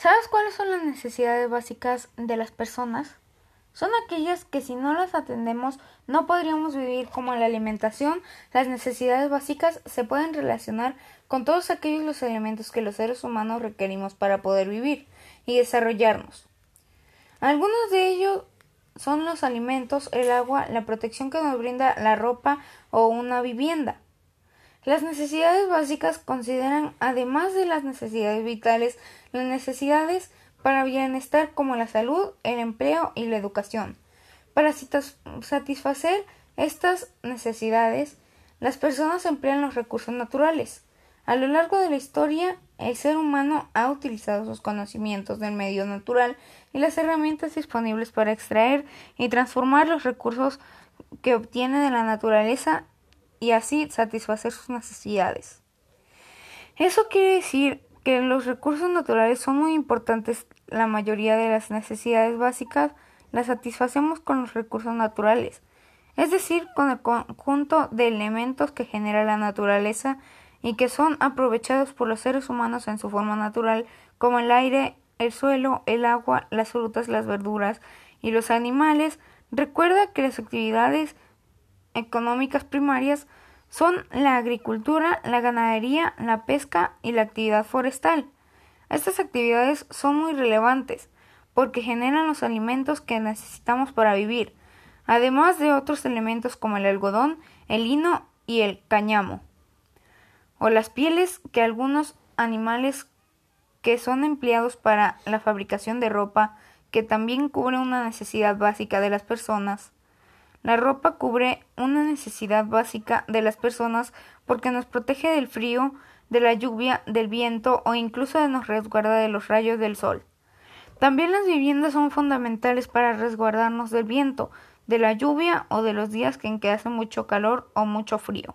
¿Sabes cuáles son las necesidades básicas de las personas? Son aquellas que si no las atendemos no podríamos vivir como la alimentación. Las necesidades básicas se pueden relacionar con todos aquellos los elementos que los seres humanos requerimos para poder vivir y desarrollarnos. Algunos de ellos son los alimentos, el agua, la protección que nos brinda la ropa o una vivienda. Las necesidades básicas consideran, además de las necesidades vitales, las necesidades para bienestar como la salud, el empleo y la educación. Para satisfacer estas necesidades, las personas emplean los recursos naturales. A lo largo de la historia, el ser humano ha utilizado sus conocimientos del medio natural y las herramientas disponibles para extraer y transformar los recursos que obtiene de la naturaleza y así satisfacer sus necesidades. Eso quiere decir que los recursos naturales son muy importantes. La mayoría de las necesidades básicas las satisfacemos con los recursos naturales, es decir, con el conjunto de elementos que genera la naturaleza y que son aprovechados por los seres humanos en su forma natural, como el aire, el suelo, el agua, las frutas, las verduras y los animales. Recuerda que las actividades económicas primarias son la agricultura, la ganadería, la pesca y la actividad forestal. Estas actividades son muy relevantes porque generan los alimentos que necesitamos para vivir, además de otros elementos como el algodón, el lino y el cáñamo, o las pieles que algunos animales que son empleados para la fabricación de ropa, que también cubre una necesidad básica de las personas. La ropa cubre una necesidad básica de las personas porque nos protege del frío, de la lluvia, del viento o incluso nos resguarda de los rayos del sol. También las viviendas son fundamentales para resguardarnos del viento, de la lluvia o de los días en que hace mucho calor o mucho frío.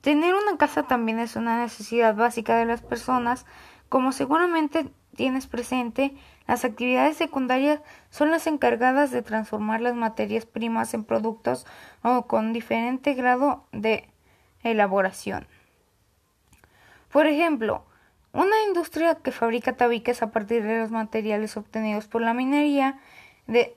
Tener una casa también es una necesidad básica de las personas, como seguramente tienes presente, las actividades secundarias son las encargadas de transformar las materias primas en productos o con diferente grado de elaboración. Por ejemplo, una industria que fabrica tabiques a partir de los materiales obtenidos por la minería de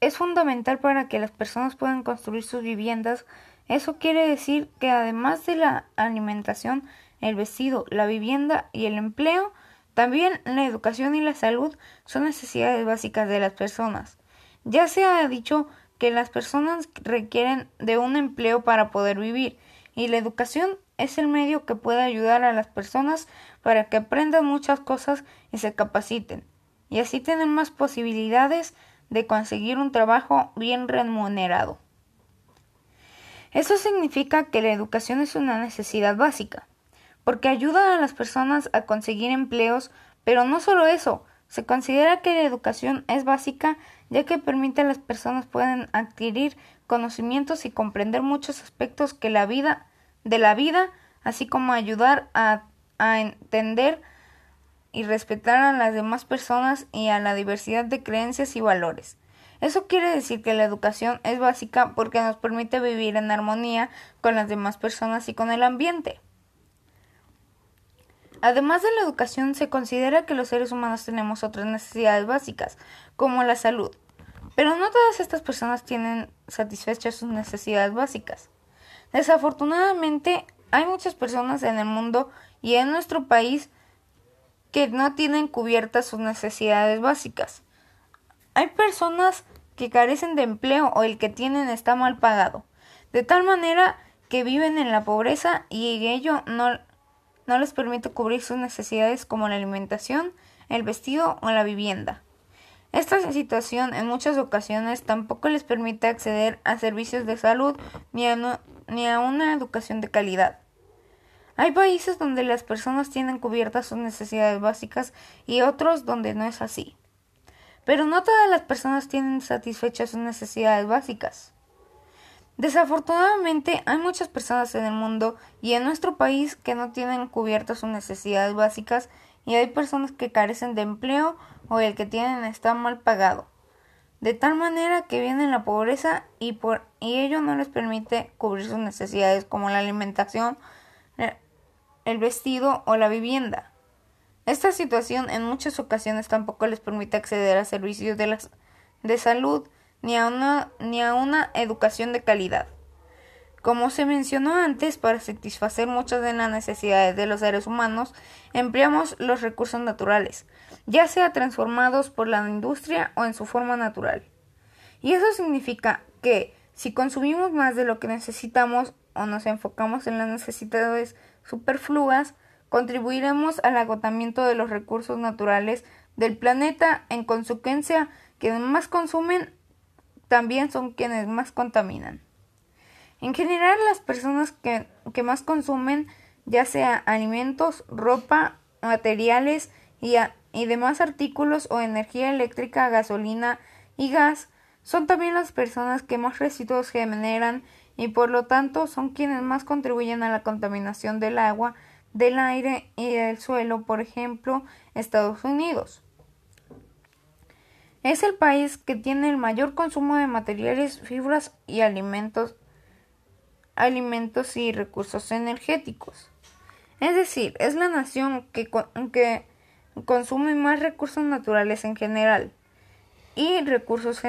es fundamental para que las personas puedan construir sus viviendas. Eso quiere decir que además de la alimentación, el vestido, la vivienda y el empleo, también la educación y la salud son necesidades básicas de las personas. Ya se ha dicho que las personas requieren de un empleo para poder vivir y la educación es el medio que puede ayudar a las personas para que aprendan muchas cosas y se capaciten y así tener más posibilidades de conseguir un trabajo bien remunerado. Eso significa que la educación es una necesidad básica porque ayuda a las personas a conseguir empleos, pero no solo eso, se considera que la educación es básica ya que permite a las personas puedan adquirir conocimientos y comprender muchos aspectos que la vida de la vida, así como ayudar a entender y respetar a las demás personas y a la diversidad de creencias y valores. Eso quiere decir que la educación es básica porque nos permite vivir en armonía con las demás personas y con el ambiente. Además de la educación, se considera que los seres humanos tenemos otras necesidades básicas, como la salud. Pero no todas estas personas tienen satisfechas sus necesidades básicas. Desafortunadamente, hay muchas personas en el mundo y en nuestro país que no tienen cubiertas sus necesidades básicas. Hay personas que carecen de empleo o el que tienen está mal pagado, de tal manera que viven en la pobreza y ello no no les permite cubrir sus necesidades como la alimentación, el vestido o la vivienda. Esta situación en muchas ocasiones tampoco les permite acceder a servicios de salud ni a, ni a una educación de calidad. Hay países donde las personas tienen cubiertas sus necesidades básicas y otros donde no es así. Pero no todas las personas tienen satisfechas sus necesidades básicas. Desafortunadamente hay muchas personas en el mundo y en nuestro país que no tienen cubiertas sus necesidades básicas y hay personas que carecen de empleo o el que tienen está mal pagado. De tal manera que vienen la pobreza y, por, y ello no les permite cubrir sus necesidades como la alimentación, el vestido o la vivienda. Esta situación en muchas ocasiones tampoco les permite acceder a servicios de, de salud ni a, una, ni a una educación de calidad. Como se mencionó antes, para satisfacer muchas de las necesidades de los seres humanos, empleamos los recursos naturales, ya sea transformados por la industria o en su forma natural. Y eso significa que si consumimos más de lo que necesitamos o nos enfocamos en las necesidades superfluas, contribuiremos al agotamiento de los recursos naturales del planeta. En consecuencia, quienes más consumen también son quienes más contaminan. En general, las personas que, que más consumen, ya sea alimentos, ropa, materiales y, y demás artículos o energía eléctrica, gasolina y gas, son también las personas que más residuos generan y por lo tanto son quienes más contribuyen a la contaminación del agua, del aire y del suelo, por ejemplo, Estados Unidos. Es el país que tiene el mayor consumo de materiales, fibras y alimentos, alimentos y recursos energéticos. Es decir, es la nación que, consume más recursos naturales en general y recursos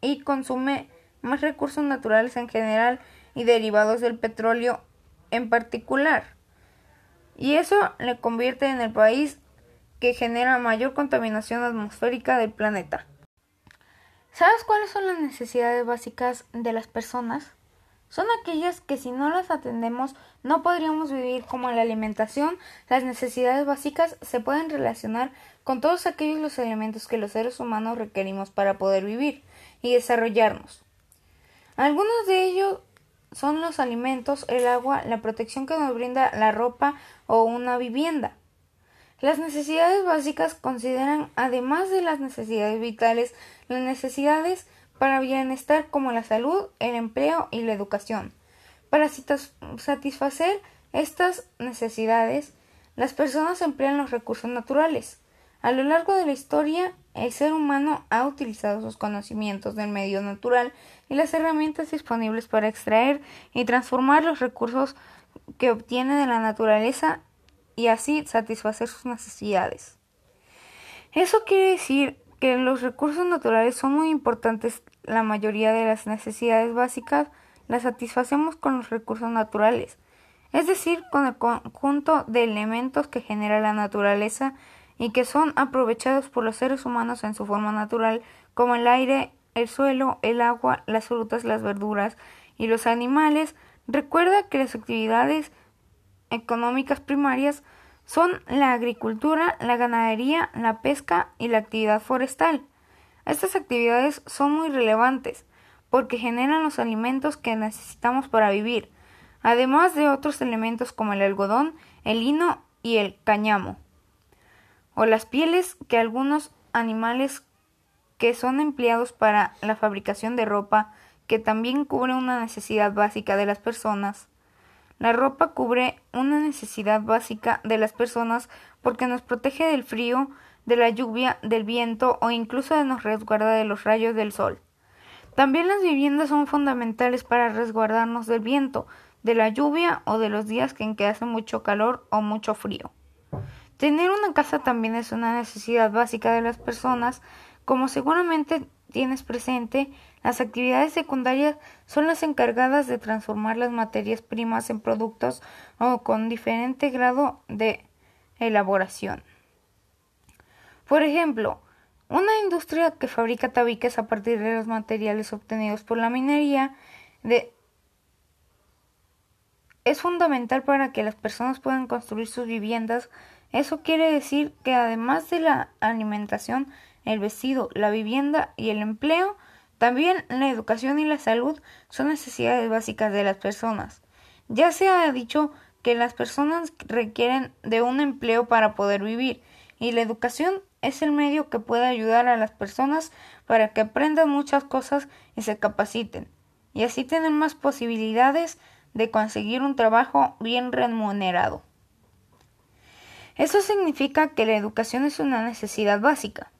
y consume más recursos naturales en general y derivados del petróleo en particular. Y eso le convierte en el país que genera mayor contaminación atmosférica del planeta. ¿Sabes cuáles son las necesidades básicas de las personas? Son aquellas que si no las atendemos no podríamos vivir como la alimentación. Las necesidades básicas se pueden relacionar con todos aquellos los elementos que los seres humanos requerimos para poder vivir y desarrollarnos. Algunos de ellos son los alimentos, el agua, la protección que nos brinda la ropa o una vivienda. Las necesidades básicas consideran, además de las necesidades vitales, las necesidades para bienestar como la salud, el empleo y la educación. Para satisfacer estas necesidades, las personas emplean los recursos naturales. A lo largo de la historia, el ser humano ha utilizado sus conocimientos del medio natural y las herramientas disponibles para extraer y transformar los recursos que obtiene de la naturaleza y así satisfacer sus necesidades. Eso quiere decir que los recursos naturales son muy importantes. La mayoría de las necesidades básicas las satisfacemos con los recursos naturales, es decir, con el conjunto de elementos que genera la naturaleza y que son aprovechados por los seres humanos en su forma natural, como el aire, el suelo, el agua, las frutas, las verduras y los animales, recuerda que las actividades económicas primarias son la agricultura, la ganadería, la pesca y la actividad forestal. Estas actividades son muy relevantes porque generan los alimentos que necesitamos para vivir, además de otros elementos como el algodón, el lino y el cáñamo o las pieles que algunos animales que son empleados para la fabricación de ropa, que también cubre una necesidad básica de las personas. La ropa cubre una necesidad básica de las personas porque nos protege del frío, de la lluvia, del viento o incluso nos resguarda de los rayos del sol. También las viviendas son fundamentales para resguardarnos del viento, de la lluvia o de los días en que hace mucho calor o mucho frío. Tener una casa también es una necesidad básica de las personas, como seguramente tienes presente, las actividades secundarias son las encargadas de transformar las materias primas en productos o con diferente grado de elaboración. Por ejemplo, una industria que fabrica tabiques a partir de los materiales obtenidos por la minería de es fundamental para que las personas puedan construir sus viviendas eso quiere decir que además de la alimentación, el vestido, la vivienda y el empleo, también la educación y la salud son necesidades básicas de las personas. Ya se ha dicho que las personas requieren de un empleo para poder vivir y la educación es el medio que puede ayudar a las personas para que aprendan muchas cosas y se capaciten y así tener más posibilidades de conseguir un trabajo bien remunerado. Eso significa que la educación es una necesidad básica,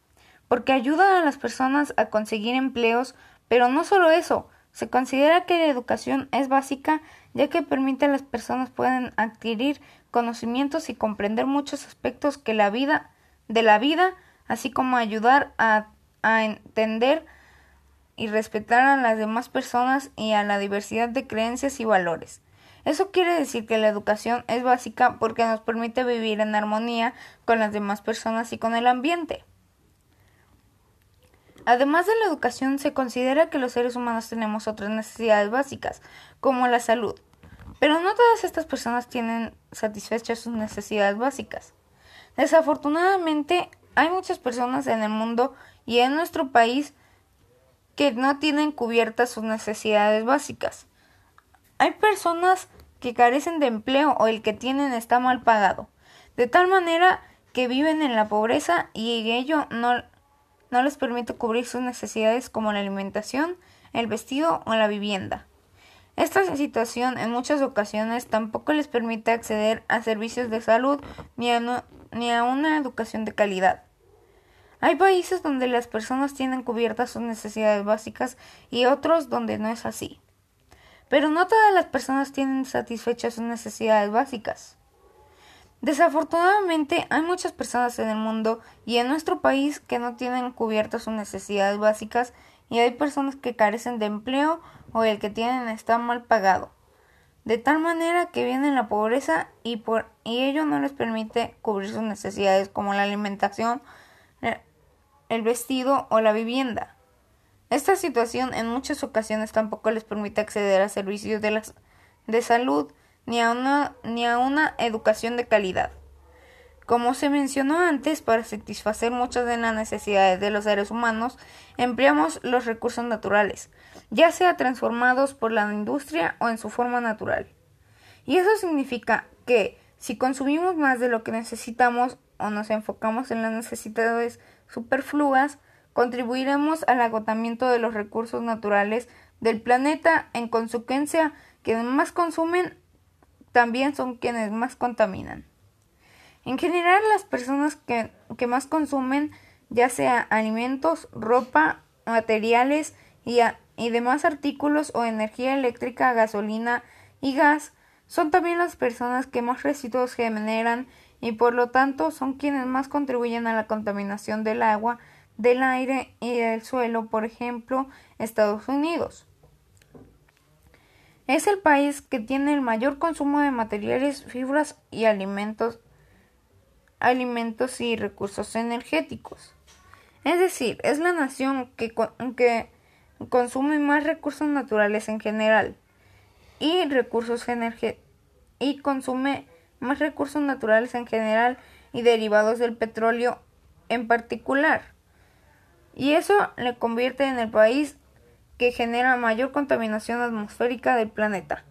porque ayuda a las personas a conseguir empleos, pero no solo eso, Se considera que la educación es básica ya que permite a las personas puedan adquirir conocimientos y comprender muchos aspectos que la vida de la vida, así como ayudar a, a entender y respetar a las demás personas y a la diversidad de creencias y valores. Eso quiere decir que la educación es básica porque nos permite vivir en armonía con las demás personas y con el ambiente. Además de la educación, se considera que los seres humanos tenemos otras necesidades básicas, como la salud. Pero no todas estas personas tienen satisfechas sus necesidades básicas. Desafortunadamente, hay muchas personas en el mundo y en nuestro país que no tienen cubiertas sus necesidades básicas. Hay personas que carecen de empleo o el que tienen está mal pagado, de tal manera que viven en la pobreza y ello no, no les permite cubrir sus necesidades como la alimentación, el vestido o la vivienda. Esta situación en muchas ocasiones tampoco les permite acceder a servicios de salud ni a, una educación de calidad. Hay países donde las personas tienen cubiertas sus necesidades básicas y otros donde no es así. Pero no todas las personas tienen satisfechas sus necesidades básicas. Desafortunadamente hay muchas personas en el mundo y en nuestro país que no tienen cubiertas sus necesidades básicas y hay personas que carecen de empleo o el que tienen está mal pagado. De tal manera que vienen la pobreza y, por, y ello no les permite cubrir sus necesidades como la alimentación, el vestido o la vivienda. Esta situación en muchas ocasiones tampoco les permite acceder a servicios de, de salud ni a, una, ni a una educación de calidad. Como se mencionó antes, para satisfacer muchas de las necesidades de los seres humanos, empleamos los recursos naturales, ya sea transformados por la industria o en su forma natural. Y eso significa que si consumimos más de lo que necesitamos o nos enfocamos en las necesidades superfluas, contribuiremos al agotamiento de los recursos naturales del planeta, en consecuencia, quienes más consumen también son quienes más contaminan. En general, las personas que, que más consumen, ya sea alimentos, ropa, materiales y, y demás artículos o energía eléctrica, gasolina y gas, son también las personas que más residuos generan y por lo tanto son quienes más contribuyen a la contaminación del agua, del aire y del suelo, por ejemplo, Estados Unidos. Es el país que tiene el mayor consumo de materiales, fibras y alimentos, alimentos y recursos energéticos. Es decir, es la nación que, que consume más recursos naturales en general y recursos y consume más recursos naturales en general y derivados del petróleo en particular. Y eso le convierte en el país que genera mayor contaminación atmosférica del planeta.